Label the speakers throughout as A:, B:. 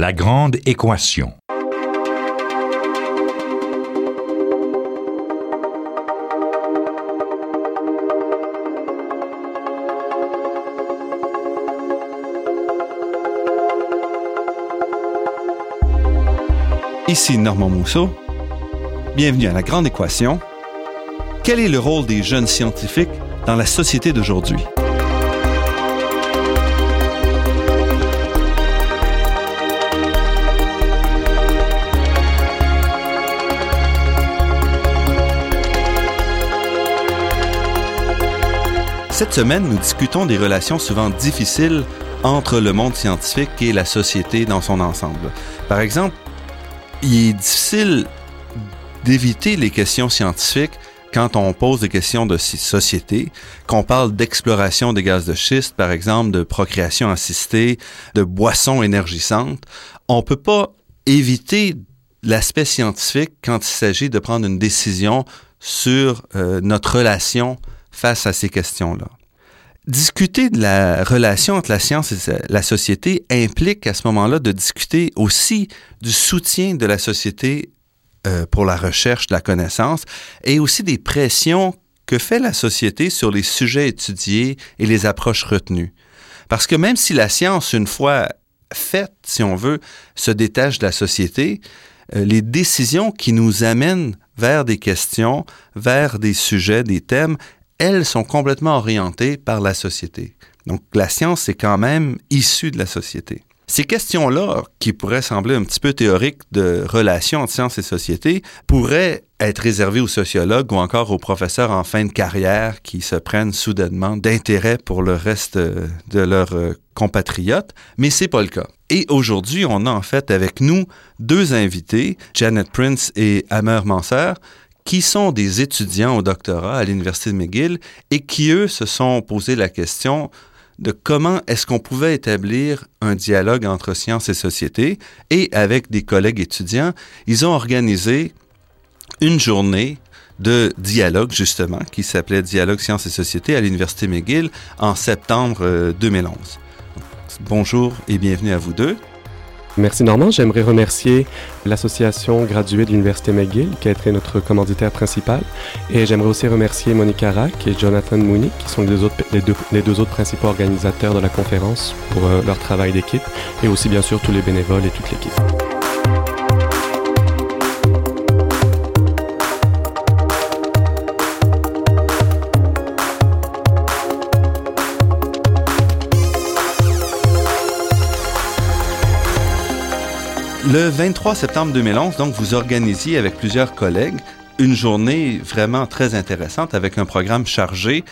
A: La grande équation.
B: Ici Normand Mousseau. Bienvenue à La Grande Équation. Quel est le rôle des jeunes scientifiques dans la société d'aujourd'hui? Cette semaine, nous discutons des relations souvent difficiles entre le monde scientifique et la société dans son ensemble. Par exemple, il est difficile d'éviter les questions scientifiques quand on pose des questions de société, qu'on parle d'exploration des gaz de schiste, par exemple, de procréation assistée, de boissons énergisantes, on peut pas éviter l'aspect scientifique quand il s'agit de prendre une décision sur euh, notre relation face à ces questions-là. Discuter de la relation entre la science et la société implique à ce moment-là de discuter aussi du soutien de la société euh, pour la recherche de la connaissance et aussi des pressions que fait la société sur les sujets étudiés et les approches retenues. Parce que même si la science, une fois faite, si on veut, se détache de la société, euh, les décisions qui nous amènent vers des questions, vers des sujets, des thèmes, elles sont complètement orientées par la société. Donc la science est quand même issue de la société. Ces questions-là, qui pourraient sembler un petit peu théoriques de relations entre science et société, pourraient être réservées aux sociologues ou encore aux professeurs en fin de carrière qui se prennent soudainement d'intérêt pour le reste de leurs euh, compatriotes, mais c'est pas le cas. Et aujourd'hui, on a en fait avec nous deux invités, Janet Prince et Amer Manser, qui sont des étudiants au doctorat à l'Université de McGill et qui, eux, se sont posé la question de comment est-ce qu'on pouvait établir un dialogue entre sciences et société. Et avec des collègues étudiants, ils ont organisé une journée de dialogue, justement, qui s'appelait Dialogue Sciences et Société à l'Université McGill en septembre 2011. Euh, bonjour et bienvenue à vous deux.
C: Merci Normand. J'aimerais remercier l'association graduée de l'Université McGill qui a été notre commanditaire principal. Et j'aimerais aussi remercier Monica Rack et Jonathan Mooney qui sont les deux, les deux autres principaux organisateurs de la conférence pour euh, leur travail d'équipe et aussi bien sûr tous les bénévoles et toute l'équipe.
B: Le 23 septembre 2011, donc, vous organisiez avec plusieurs collègues une journée vraiment très intéressante avec un programme chargé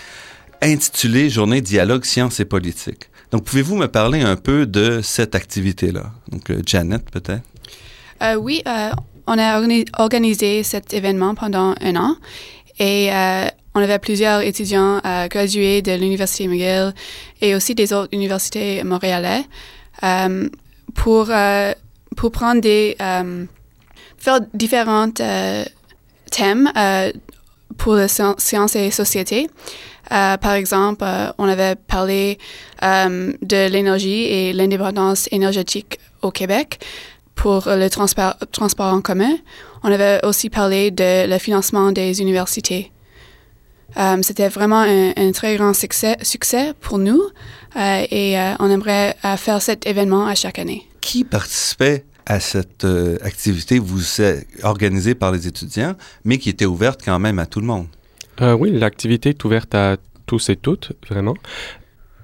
B: intitulé Journée dialogue sciences et politique. Donc, pouvez-vous me parler un peu de cette activité-là? Donc, euh, Janet, peut-être?
D: Euh, oui, euh, on a organisé cet événement pendant un an et on avait plusieurs étudiants gradués de l'Université McGill et aussi des autres universités montréalais pour pour prendre des euh, faire différents euh, thèmes euh, pour les sciences et société. par exemple, on avait parlé de l'énergie et l'indépendance énergétique au Québec pour le transport, transport en commun. On avait aussi parlé de le financement des universités. C'était vraiment un, très grand succès, succès pour nous et on aimerait faire cet événement à chaque année
B: qui participait à cette euh, activité vous organisée par les étudiants, mais qui était ouverte quand même à tout le monde?
C: Euh, oui, l'activité est ouverte à tous et toutes, vraiment.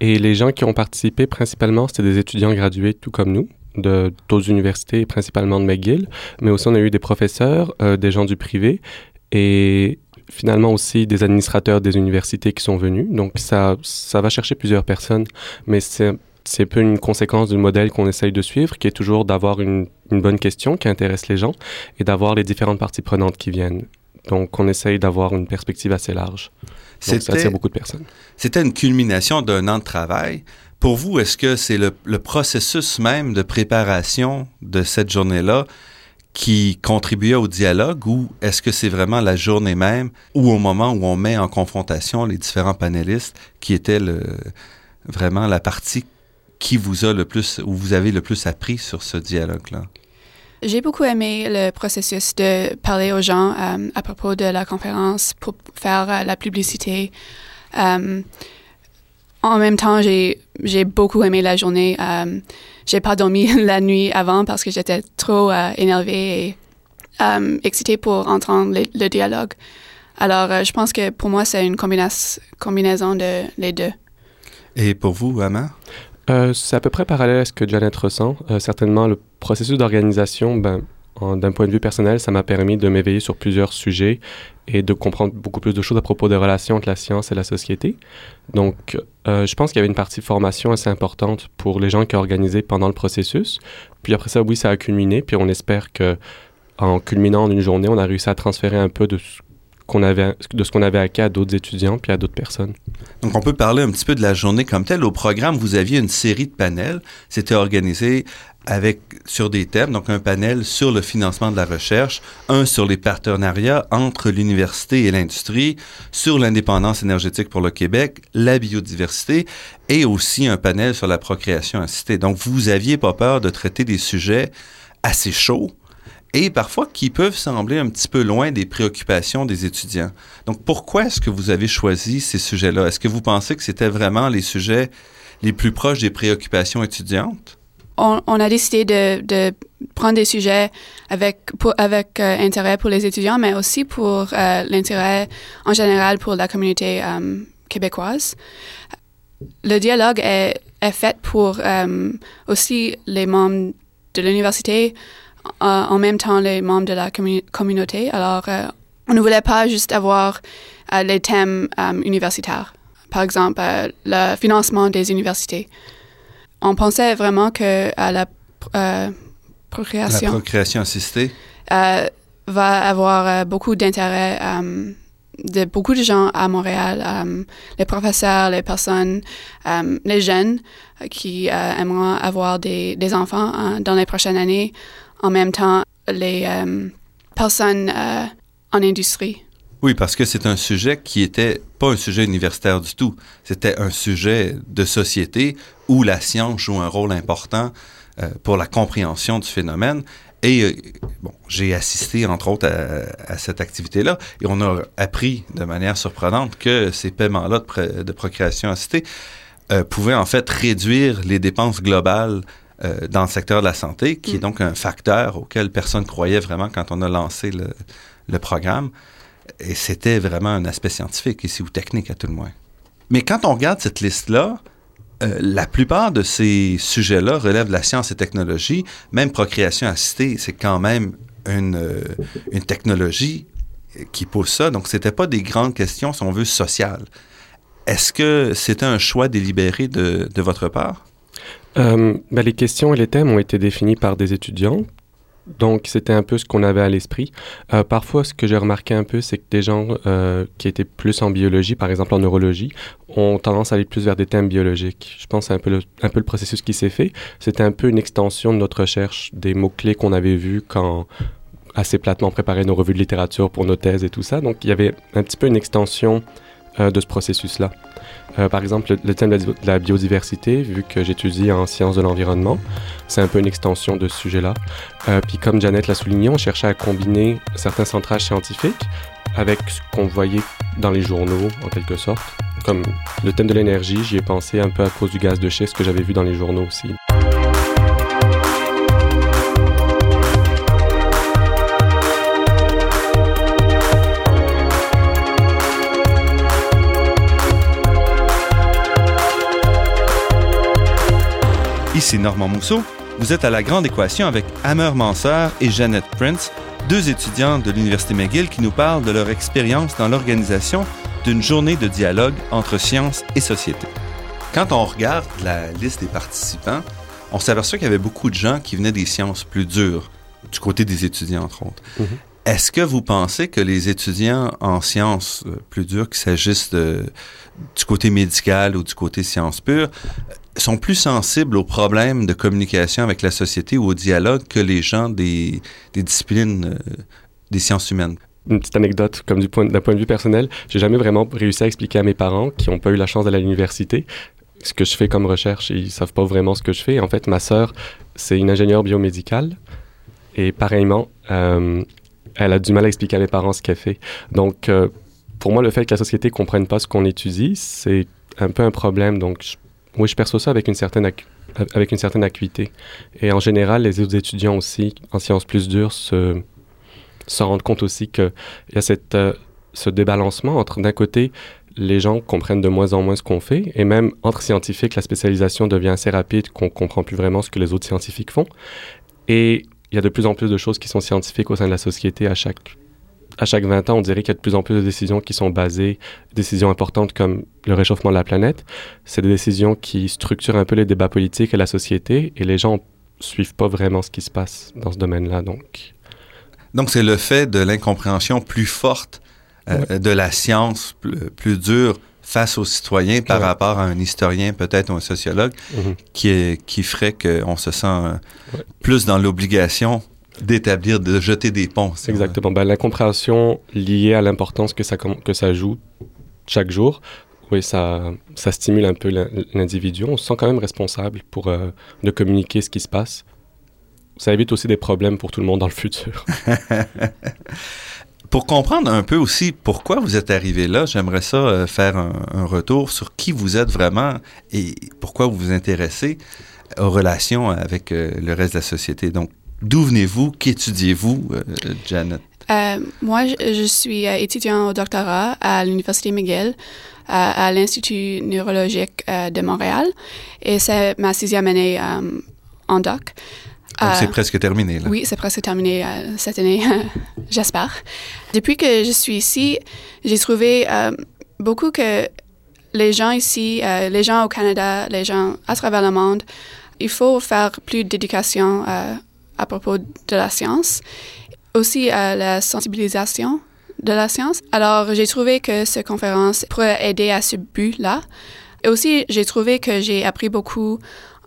C: Et les gens qui ont participé, principalement, c'était des étudiants gradués, tout comme nous, de d'autres universités, principalement de McGill, mais aussi on a eu des professeurs, euh, des gens du privé et finalement aussi des administrateurs des universités qui sont venus. Donc ça, ça va chercher plusieurs personnes, mais c'est c'est peu une conséquence du modèle qu'on essaye de suivre, qui est toujours d'avoir une, bonne question qui intéresse les gens et d'avoir les différentes parties prenantes qui viennent. Donc, on essaye d'avoir une perspective assez large. Donc, ça attire beaucoup de personnes.
B: C'était une culmination d'un an de travail. Pour vous, est-ce que c'est le, processus même de préparation de cette journée-là qui contribuait au dialogue ou est-ce que c'est vraiment la journée même ou au moment où on met en confrontation les différents panélistes qui étaient le, vraiment la partie qui vous a le plus, ou vous avez le plus appris sur ce dialogue-là?
D: J'ai beaucoup aimé le processus de parler aux gens euh, à propos de la conférence pour faire euh, la publicité. Euh, en même temps, j'ai beaucoup aimé la journée. j'ai pas dormi la nuit avant parce que j'étais trop énervée et excitée pour entendre le dialogue. Alors, je pense que pour moi, c'est une combinaison de les deux.
B: Et pour vous, Ama?
C: Euh, c'est à peu près parallèle à ce que Janet ressent. Euh, certainement, le processus d'organisation, ben, d'un point de vue personnel, ça m'a permis de m'éveiller sur plusieurs sujets et de comprendre beaucoup plus de choses à propos des relations entre la science et la société. Donc, euh, je pense qu'il y avait une partie formation assez importante pour les gens qui ont organisé pendant le processus. Puis après ça, oui, ça a culminé. Puis on espère que en culminant en une journée, on a réussi à transférer un peu de ce avait, de ce qu'on avait acquis à d'autres étudiants puis à d'autres personnes.
B: Donc, on peut parler un petit peu de la journée comme telle. Au programme, vous aviez une série de panels. C'était organisé avec sur des thèmes, donc un panel sur le financement de la recherche, un sur les partenariats entre l'université et l'industrie, sur l'indépendance énergétique pour le Québec, la biodiversité et aussi un panel sur la procréation assistée. Donc, vous aviez pas peur de traiter des sujets assez chauds et parfois qui peuvent sembler un petit peu loin des préoccupations des étudiants. Donc pourquoi est-ce que vous avez choisi ces sujets-là? Est-ce que vous pensez que c'était vraiment les sujets les plus proches des préoccupations étudiantes?
D: On, a décidé de, prendre des sujets avec, avec euh, intérêt pour les étudiants, mais aussi pour euh, l'intérêt en général pour la communauté euh, québécoise. Le dialogue est, est fait pour aussi les membres de l'université, en même temps les membres de la communauté. Alors, euh, on ne voulait pas juste avoir euh, les thèmes euh, universitaires. Par exemple, le financement des universités. On pensait vraiment que la procréation...
B: La procréation assistée
D: va avoir beaucoup d'intérêt de beaucoup de gens à Montréal, les professeurs, les personnes, les jeunes qui aimeront avoir des, des enfants dans les prochaines années en même temps les euh, personnes euh, en industrie.
B: Oui, parce que c'est un sujet qui était pas un sujet universitaire du tout. C'était un sujet de société où la science joue un rôle important euh, pour la compréhension du phénomène. Et bon, j'ai assisté entre autres à, cette activité-là et on a appris de manière surprenante que ces paiements-là de, de, procréation assistée pouvaient en fait réduire les dépenses globales euh, dans le secteur de la santé, qui est mm. donc un facteur auquel personne croyait vraiment quand on a lancé le, programme. Et c'était vraiment un aspect scientifique ici, ou technique à tout le moins. Mais quand on regarde cette liste-là, euh, la plupart de ces sujets-là relèvent de la science et technologie. Même procréation assistée, c'est quand même une, euh, une technologie qui pose ça. Donc, ce n'était pas des grandes questions, si on veut, sociales. Est-ce que c'était un choix délibéré de, de votre part?
C: Euh, ben, les questions et les thèmes ont été définis par des étudiants. Donc, c'était un peu ce qu'on avait à l'esprit. Euh, parfois, ce que j'ai remarqué un peu, c'est que des gens euh, qui étaient plus en biologie, par exemple en neurologie, ont tendance à aller plus vers des thèmes biologiques. Je pense que un peu le, un peu le processus qui s'est fait. C'était un peu une extension de notre recherche, des mots-clés qu'on avait vus quand assez platement préparait nos revues de littérature pour nos thèses et tout ça. Donc, il y avait un petit peu une extension de ce processus-là. Euh, par exemple, le, thème de la, biodiversité, vu que j'étudie en sciences de l'environnement, c'est un peu une extension de ce sujet-là. Euh, puis comme Janet l'a souligné, on cherchait à combiner certains centrages scientifiques avec ce qu'on voyait dans les journaux, en quelque sorte. Comme le thème de l'énergie, j'y ai pensé un peu à cause du gaz de schiste que j'avais vu dans les journaux aussi.
B: Ici Normand Mousseau. Vous êtes à la grande équation avec Hammer Manseur et Jeannette Prince, deux étudiants de l'Université McGill qui nous parlent de leur expérience dans l'organisation d'une journée de dialogue entre science et société. Quand on regarde la liste des participants, on s'aperçoit qu'il y avait beaucoup de gens qui venaient des sciences plus dures, du côté des étudiants entre autres. Mm-hmm. Est-ce que vous pensez que les étudiants en sciences euh, plus dures, qu'il s'agisse du côté médical ou du côté sciences pures, sont plus sensibles aux problèmes de communication avec la société ou au dialogue que les gens des, disciplines euh, des sciences humaines.
C: Une petite anecdote, comme d'un point de vue personnel, j'ai jamais vraiment réussi à expliquer à mes parents qui n'ont pas eu la chance d'aller à l'université ce que je fais comme recherche. Ils savent pas vraiment ce que je fais. En fait, ma sœur, c'est une ingénieure biomédicale. Et pareillement, euh, elle a du mal à expliquer à mes parents ce qu'elle fait. Donc, euh, pour moi, le fait que la société comprenne pas ce qu'on étudie, c'est un peu un problème. Donc, je, oui, je perçois ça avec une certaine avec une certaine acuité. Et en général, les autres étudiants aussi, en sciences plus dures, se, se rendent compte aussi qu'il y a cette, euh, ce débalancement entre, d'un côté, les gens comprennent de moins en moins ce qu'on fait, et même entre scientifiques, la spécialisation devient assez rapide, qu'on comprend plus vraiment ce que les autres scientifiques font. Et il y a de plus en plus de choses qui sont scientifiques au sein de la société à chaque à chaque 20 ans, on dirait qu'il y a de plus en plus de décisions qui sont basées, décisions importantes comme le réchauffement de la planète. C'est des décisions qui structurent un peu les débats politiques et la société, et les gens suivent pas vraiment ce qui se passe dans ce domaine-là. Donc,
B: donc c'est le fait de l'incompréhension plus forte euh, de la science plus, dure face aux citoyens par rapport à un historien peut-être ou un sociologue mhm. qui, qui ferait qu'on se sent euh, plus dans l'obligation d'établir, de jeter des ponts.
C: Exactement. Ben, l'incompréhension liée à l'importance que ça, que ça joue chaque jour, oui, ça, ça stimule un peu l'individu. On se sent quand même responsable pour euh, de communiquer ce qui se passe. Ça évite aussi des problèmes pour tout le monde dans le futur.
B: pour comprendre un peu aussi pourquoi vous êtes arrivé là, j'aimerais ça euh, faire un, retour sur qui vous êtes vraiment et pourquoi vous vous intéressez aux relations avec euh, le reste de la société. Donc, D'où venez-vous? Qu'étudiez-vous, euh, Janet?
D: Euh, moi, je, suis euh, étudiant au doctorat à l'Université McGill, à, l'Institut neurologique de Montréal. Et c'est ma sixième année en doc.
B: Donc, c'est presque terminé, là.
D: Oui, c'est presque terminé cette année, j'espère. Depuis que je suis ici, j'ai trouvé beaucoup que les gens ici, les gens au Canada, les gens à travers le monde, il faut faire plus d'éducation à propos de la science, aussi la sensibilisation de la science. Alors, j'ai trouvé que cette conférence pourrait aider à ce but-là. Et aussi, j'ai trouvé que j'ai appris beaucoup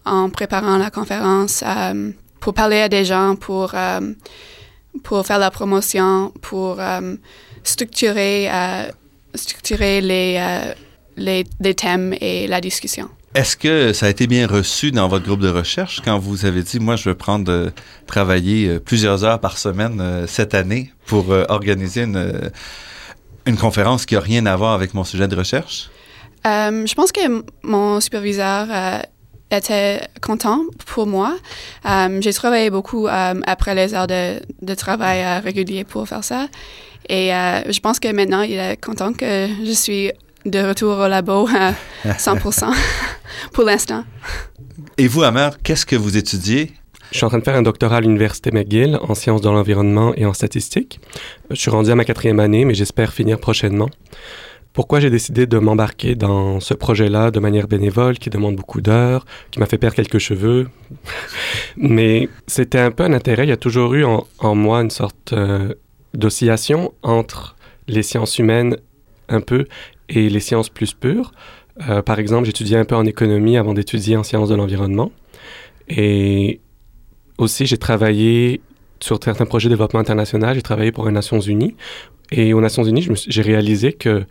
D: en préparant la conférence euh, pour parler à des gens, pour, euh, pour faire la promotion, pour euh, structurer, structurer les, les, les thèmes et la discussion.
B: Est-ce que ça a été bien reçu dans votre groupe de recherche quand vous avez dit, moi, je veux prendre, euh, travailler euh, plusieurs heures par semaine euh, cette année pour organiser une, une conférence qui n'a rien à voir avec mon sujet de recherche?
D: je pense que mon superviseur était content pour moi. J'ai travaillé beaucoup après les heures de, de travail réguliers pour faire ça. Et je pense que maintenant, il est content que je suis de retour au labo à 100% pour l'instant.
B: Et vous, Amar, qu'est-ce que vous étudiez?
C: Je suis en train de faire un doctorat à l'Université McGill en sciences de l'environnement et en statistique. Je suis rendu à ma quatrième année, mais j'espère finir prochainement. Pourquoi j'ai décidé de m'embarquer dans ce projet-là de manière bénévole, qui demande beaucoup d'heures, qui m'a fait perdre quelques cheveux? mais c'était un peu un intérêt. Il y a toujours eu en, moi une sorte euh, d'oscillation entre les sciences humaines un peu et les sciences plus pures. Euh, par exemple, j'étudiais un peu en économie avant d'étudier en sciences de l'environnement. Et aussi, j'ai travaillé sur certains projets de développement international. J'ai travaillé pour les Nations Unies. Et aux Nations Unies, j'ai réalisé que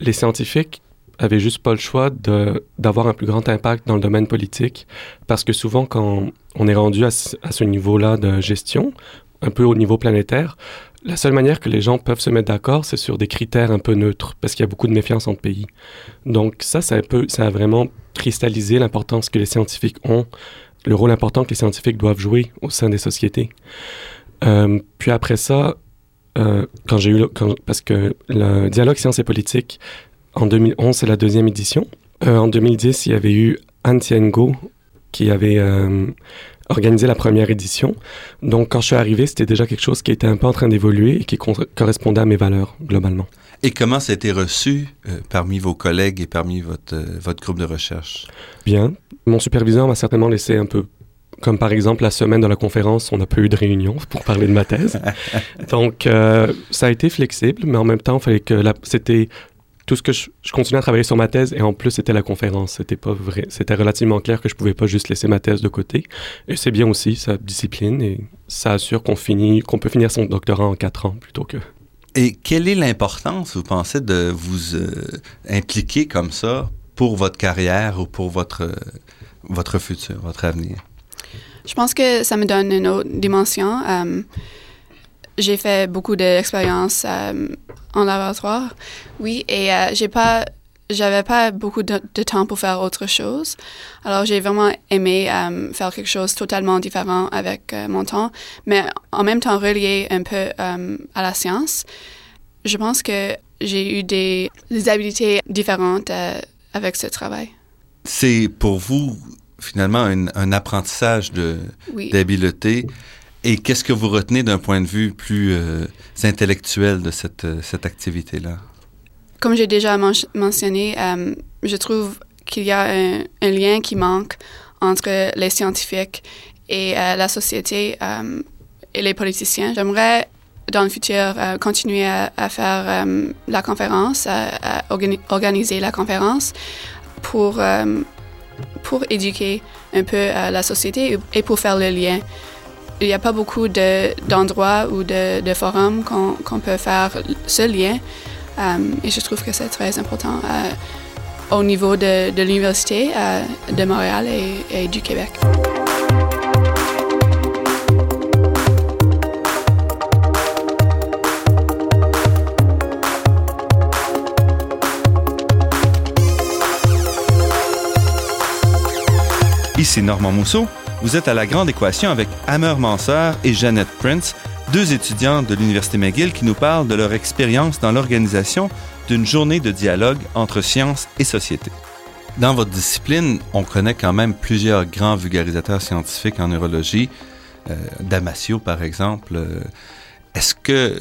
C: les scientifiques avaient juste pas le choix d'avoir un plus grand impact dans le domaine politique. Parce que souvent, quand on est rendu à, à ce niveau-là de gestion, un peu au niveau planétaire, la seule manière que les gens peuvent se mettre d'accord, c'est sur des critères un peu neutres, parce qu'il y a beaucoup de méfiance entre pays. Donc ça, ça a, vraiment cristallisé l'importance que les scientifiques ont, le rôle important que les scientifiques doivent jouer au sein des sociétés. Euh, puis après ça, euh, quand j'ai eu, parce que le dialogue sciences et politique, en 2011, c'est la deuxième édition. Euh, en 2010, il y avait eu Anne Tiengo qui avait organisé la première édition. Donc, quand je suis arrivé, c'était déjà quelque chose qui était un peu en train d'évoluer et qui correspondait à mes valeurs, globalement.
B: Et comment ça a été reçu euh, parmi vos collègues et parmi votre, euh, votre groupe de recherche?
C: Bien. Mon superviseur m'a certainement laissé un peu comme par exemple la semaine de la conférence, on n'a pas eu de réunion pour parler de ma thèse. Donc, euh, ça a été flexible, mais en même temps, il fallait que c'était tout ce que je, je continuais à travailler sur ma thèse et en plus c'était la conférence. C'était pas vrai. C'était relativement clair que je pouvais pas juste laisser ma thèse de côté. Et c'est bien aussi, ça discipline et ça assure qu'on finit, qu'on peut finir son doctorat en quatre ans plutôt que.
B: Et quelle est l'importance, vous pensez, de vous euh, impliquer comme ça pour votre carrière ou pour votre, votre futur, votre avenir?
D: Je pense que ça me donne une autre dimension. Euh, j'ai fait beaucoup d'expériences euh, en laboratoire, oui, et euh, j'ai pas, j'avais pas beaucoup de, temps pour faire autre chose. Alors j'ai vraiment aimé faire quelque chose totalement différent avec mon temps, mais en même temps relié un peu à la science. Je pense que j'ai eu des, des habiletés différentes avec ce travail.
B: C'est pour vous finalement un, apprentissage de d'habileté. Et qu'est-ce que vous retenez d'un point de vue plus euh, intellectuel de cette, euh, cette activité-là?
D: Comme j'ai déjà mentionné, euh, je trouve qu'il y a un, lien qui manque entre les scientifiques et la société et les politiciens. J'aimerais dans le futur continuer à, faire la conférence, à, organiser la conférence pour pour éduquer un peu la société et pour faire le lien. Il n'y a pas beaucoup d'endroits ou de, forums qu'on peut faire ce lien. Euh, et je trouve que c'est très important euh, au niveau de, l'Université de Montréal et du Québec.
B: Ici Normand Mousseau. Vous êtes à la grande équation avec Hammer Manseur et Jeannette Prince, deux étudiants de l'Université McGill qui nous parlent de leur expérience dans l'organisation d'une journée de dialogue entre science et société. Dans votre discipline, on connaît quand même plusieurs grands vulgarisateurs scientifiques en neurologie, euh, Damasio par exemple. Euh, est-ce que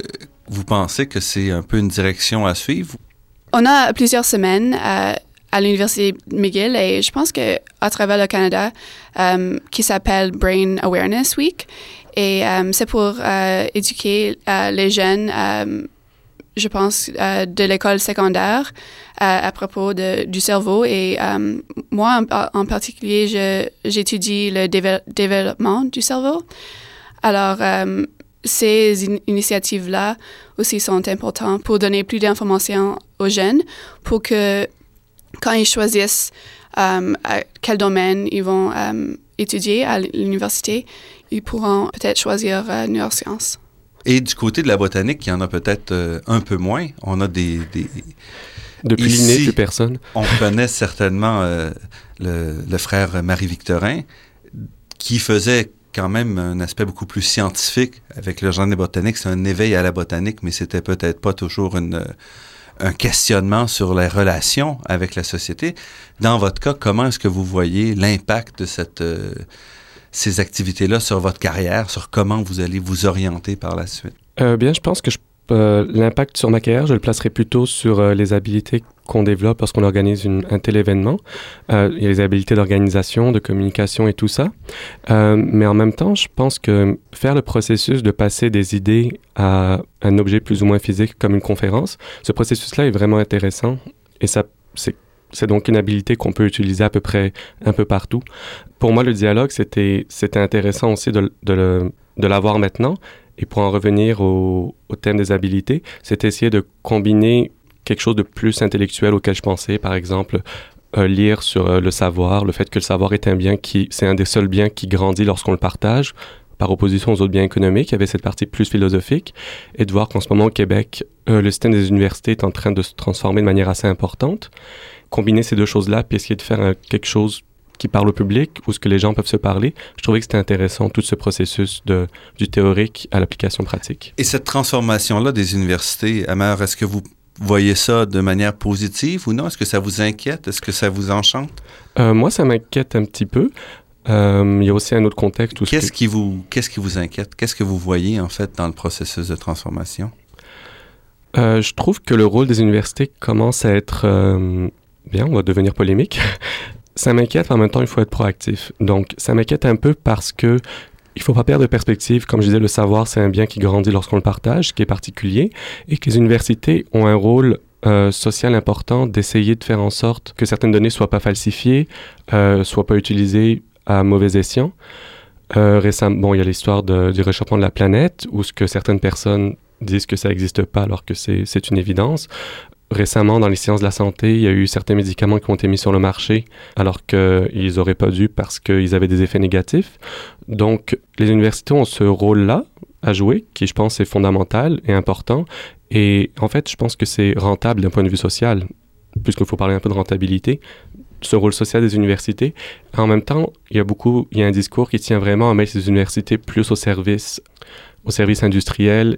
B: vous pensez que c'est un peu une direction à suivre?
D: On a plusieurs semaines à à l'université McGill et je pense que à travers le Canada euh, qui s'appelle Brain Awareness Week. Et euh, c'est pour euh, éduquer les jeunes je pense de l'école secondaire à propos de, du cerveau. Et moi en, particulier j'étudie le développement du cerveau. Alors ces initiatives-là aussi sont importantes pour donner plus d'informations aux jeunes pour que quand ils choisissent euh, quel domaine ils vont euh, étudier à l'université, ils pourront peut-être choisir euh, neurosciences.
B: Et du côté de la botanique, il y en a peut-être un peu moins. On a des... des...
C: Depuis l'inné, plus personne.
B: on connaît certainement le, le, frère Marie-Victorin, qui faisait quand même un aspect beaucoup plus scientifique avec le genre des botaniques. C'est un éveil à la botanique, mais c'était peut-être pas toujours une un questionnement sur les relations avec la société. Dans votre cas, comment est-ce que vous voyez l'impact de cette, euh, ces activités-là sur votre carrière, sur comment vous allez vous orienter par la suite?
C: Euh, bien, je pense que je euh, l'impact sur ma carrière, je le placerai plutôt sur euh, les habiletés qu'on développe lorsqu'on organise un tel événement. Euh, il y a les habiletés d'organisation, de communication et tout ça. mais en même temps, je pense que faire le processus de passer des idées à un objet plus ou moins physique comme une conférence, ce processus-là est vraiment intéressant et ça, c'est donc une habilité qu'on peut utiliser à peu près un peu partout. Pour moi, le dialogue, c'était, intéressant aussi de, de l'avoir maintenant, et pour en revenir au, thème des habilités, c'est essayer de combiner quelque chose de plus intellectuel auquel je pensais, par exemple, euh, lire sur euh, le savoir, le fait que le savoir est un bien qui, c'est un des seuls biens qui grandit lorsqu'on le partage, par opposition aux autres biens économiques. Il y avait cette partie plus philosophique, et de voir qu'en ce moment au Québec, euh, le système des universités est en train de se transformer de manière assez importante. Combiner ces deux choses-là, puis essayer de faire quelque chose qui parle au public ou ce que les gens peuvent se parler. Je trouvais que c'était intéressant tout ce processus de, du théorique à l'application pratique.
B: Et cette transformation-là des universités, Amère, est-ce que vous voyez ça de manière positive ou non? Est-ce que ça vous inquiète? Est-ce que ça vous enchante?
C: Euh, moi, ça m'inquiète un petit peu. Euh, il y a aussi un autre contexte.
B: Qu'est-ce qui vous qu'est-ce qui vous inquiète? Qu'est-ce que vous voyez en fait dans le processus de transformation?
C: Euh, Je trouve que le rôle des universités commence à être bien, on va devenir polémique, ça m'inquiète, en même temps, il faut être proactif. Donc, ça m'inquiète un peu parce que il faut pas perdre de perspective. Comme je disais, le savoir, c'est un bien qui grandit lorsqu'on le partage, qui est particulier, et que les universités ont un rôle euh, social important d'essayer de faire en sorte que certaines données soient pas falsifiées, euh, soient pas utilisées à mauvais escient. Euh, récemment, bon, il y a l'histoire du réchauffement de la planète, où ce que certaines personnes disent que ça n'existe pas alors que c'est une évidence récemment, dans les sciences de la santé, il y a eu certains médicaments qui ont été mis sur le marché alors qu'ils n'auraient pas dû parce qu'ils avaient des effets négatifs. Donc, les universités ont ce rôle-là à jouer, qui je pense est fondamental et important. Et en fait, je pense que c'est rentable d'un point de vue social, puisqu'il faut parler un peu de rentabilité, ce rôle social des universités. En même temps, il y a beaucoup, il y a un discours qui tient vraiment à mettre ces universités plus au service, au service industriel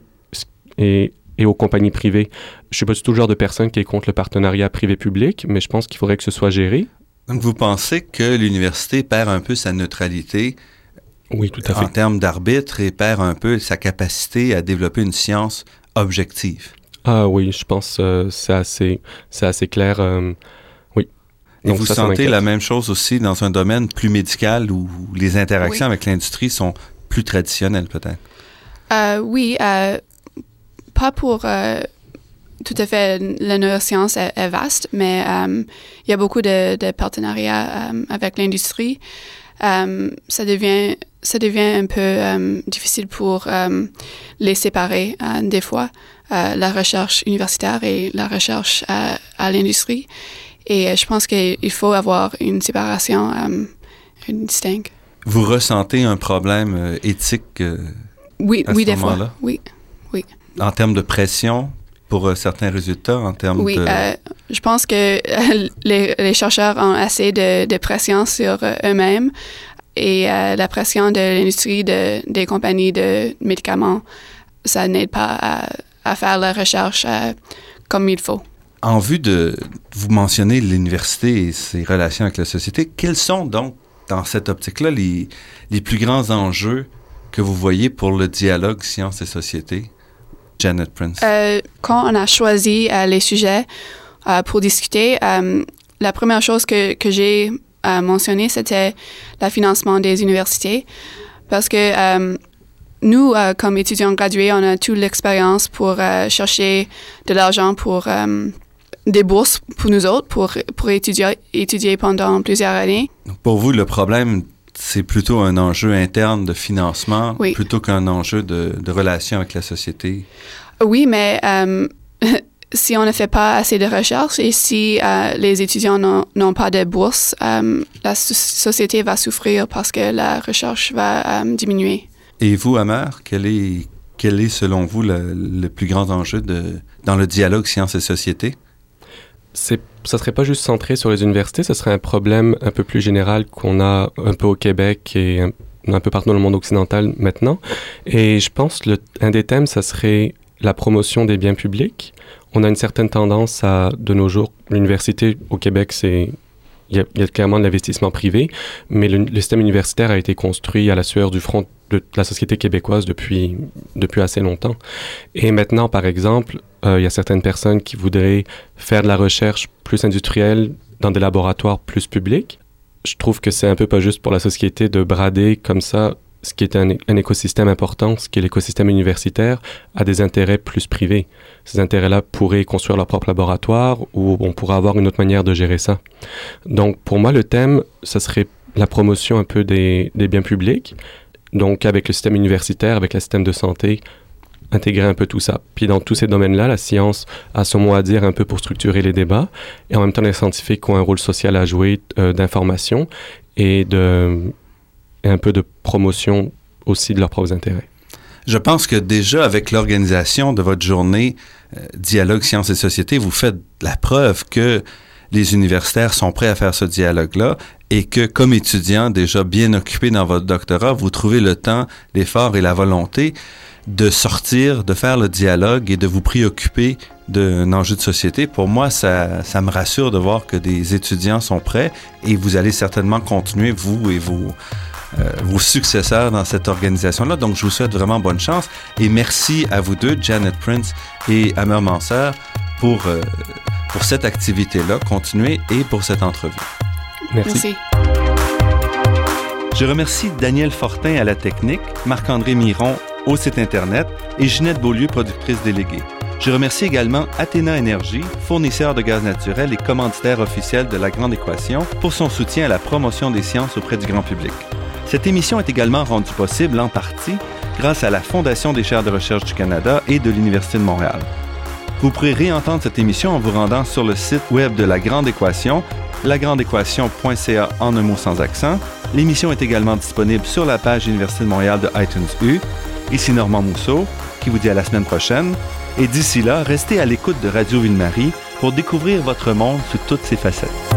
C: et, et aux compagnies privées. Je suis pas du tout le genre de personne qui est contre le partenariat privé-public, mais je pense qu'il faudrait que ce soit géré.
B: Donc, vous pensez que l'université perd un peu sa neutralité
C: oui, tout à fait.
B: en termes d'arbitre et perd un peu sa capacité à développer une science objective?
C: Ah oui, je pense euh, c'est assez, c'est assez clair. euh, oui.
B: Et
C: Donc
B: vous
C: ça,
B: sentez la même chose aussi dans un domaine plus médical où les interactions
D: Oui.
B: avec l'industrie sont plus traditionnelles peut-être?
D: Euh, oui, euh, pas pour euh, tout à fait la neuroscience est, est vaste, mais euh, il y a beaucoup de, de partenariats euh, avec l'industrie. Ça devient ça devient un peu difficile pour les séparer des fois, la recherche universitaire et la recherche à, à l'industrie. Et je pense qu'il faut avoir une séparation distincte.
B: Vous ressentez un problème éthique
D: Oui,
B: À
D: oui,
B: ce
D: des fois.
B: moment-là?
D: Oui.
B: En termes de pression pour euh, certains résultats, en termes
D: Oui,
B: de...
D: euh, je pense que euh, les, les chercheurs ont assez de, de pression sur euh, eux-mêmes et euh, la pression de l'industrie de, des compagnies de médicaments, ça n'aide pas à, à faire la recherche euh, comme il faut.
B: En vue de vous mentionner l'université et ses relations avec la société, quels sont donc, dans cette optique-là, les, les plus grands enjeux que vous voyez pour le dialogue sciences et société? Janet Prince?
D: Euh, quand on a choisi euh, les sujets euh, pour discuter, la première chose que, que j'ai mentionnée, c'était le financement des universités. Parce que nous, comme étudiants gradués, on a toute l'expérience pour chercher de l'argent pour des bourses pour nous autres, pour, pour étudier, étudier pendant plusieurs années.
B: Pour vous, le problème, c'est plutôt un enjeu interne de financement
D: Oui.
B: plutôt qu'un enjeu de, de relation avec la société?
D: Oui, mais euh, si on ne fait pas assez de recherche et si euh, les étudiants n'ont pas de bourse, euh, la so- société va souffrir parce que la recherche va diminuer.
B: Et vous, Amar, quel est, quel est selon vous le, le plus grand enjeu de, dans le dialogue sciences et société?
C: Ça serait pas juste centré sur les universités, ce serait un problème un peu plus général qu'on a un peu au Québec et un, peu partout dans le monde occidental maintenant. Et je pense le un des thèmes, ça serait la promotion des biens publics. On a une certaine tendance à, de nos jours, l'université au Québec, c'est il y, a, clairement de l'investissement privé, mais le, système universitaire a été construit à la sueur du front de la société québécoise depuis, depuis assez longtemps. Et maintenant, par exemple, il y a certaines personnes qui voudraient faire de la recherche plus industrielle dans des laboratoires plus publics. Je trouve que c'est un peu pas juste pour la société de brader comme ça ce qui est un, écosystème important, ce qui est l'écosystème universitaire, à des intérêts plus privés. Ces intérêts-là pourraient construire leur propre laboratoire ou on pourrait avoir une autre manière de gérer ça. Donc, pour moi, le thème, ce serait la promotion un peu des, des biens publics. Donc, avec le système universitaire, avec le système de santé, intégrer un peu tout ça. Puis dans tous ces domaines-là, la science a son mot à dire un peu pour structurer les débats, et en même temps les scientifiques ont un rôle social à jouer euh, d'information et de et un peu de promotion aussi de leurs propres intérêts.
B: Je pense que déjà avec l'organisation de votre journée euh, Dialogue Sciences et Société, vous faites la preuve que les universitaires sont prêts à faire ce dialogue-là et que comme étudiant déjà bien occupé dans votre doctorat, vous trouvez le temps, l'effort et la volonté de sortir, de faire le dialogue et de vous préoccuper d'un enjeu de société. Pour moi, ça, ça me rassure de voir que des étudiants sont prêts et vous allez certainement continuer, vous et vos, euh, vos successeurs dans cette organisation-là. Donc, je vous souhaite vraiment bonne chance et merci à vous deux, Janet Prince et Amer Manser, pour, euh, pour cette activité-là. Continuez et pour cette entrevue.
C: Merci.
D: Merci.
B: Je remercie Daniel Fortin à la technique, Marc-André Miron au site Internet et Ginette Beaulieu, productrice déléguée. Je remercie également Athéna Énergie, fournisseur de gaz naturel et commanditaire officiel de la Grande Équation, pour son soutien à la promotion des sciences auprès du grand public. Cette émission est également rendue possible en partie grâce à la Fondation des chaires de recherche du Canada et de l'Université de Montréal. Vous pourrez réentendre cette émission en vous rendant sur le site web de La Grande Équation, lagrandeéquation.ca en un mot sans accent. L'émission est également disponible sur la page Université de Montréal de iTunes U. Ici Normand Mousseau, qui vous dit à la semaine prochaine. Et d'ici là, restez à l'écoute de Radio Ville-Marie pour découvrir votre monde sous toutes ses facettes.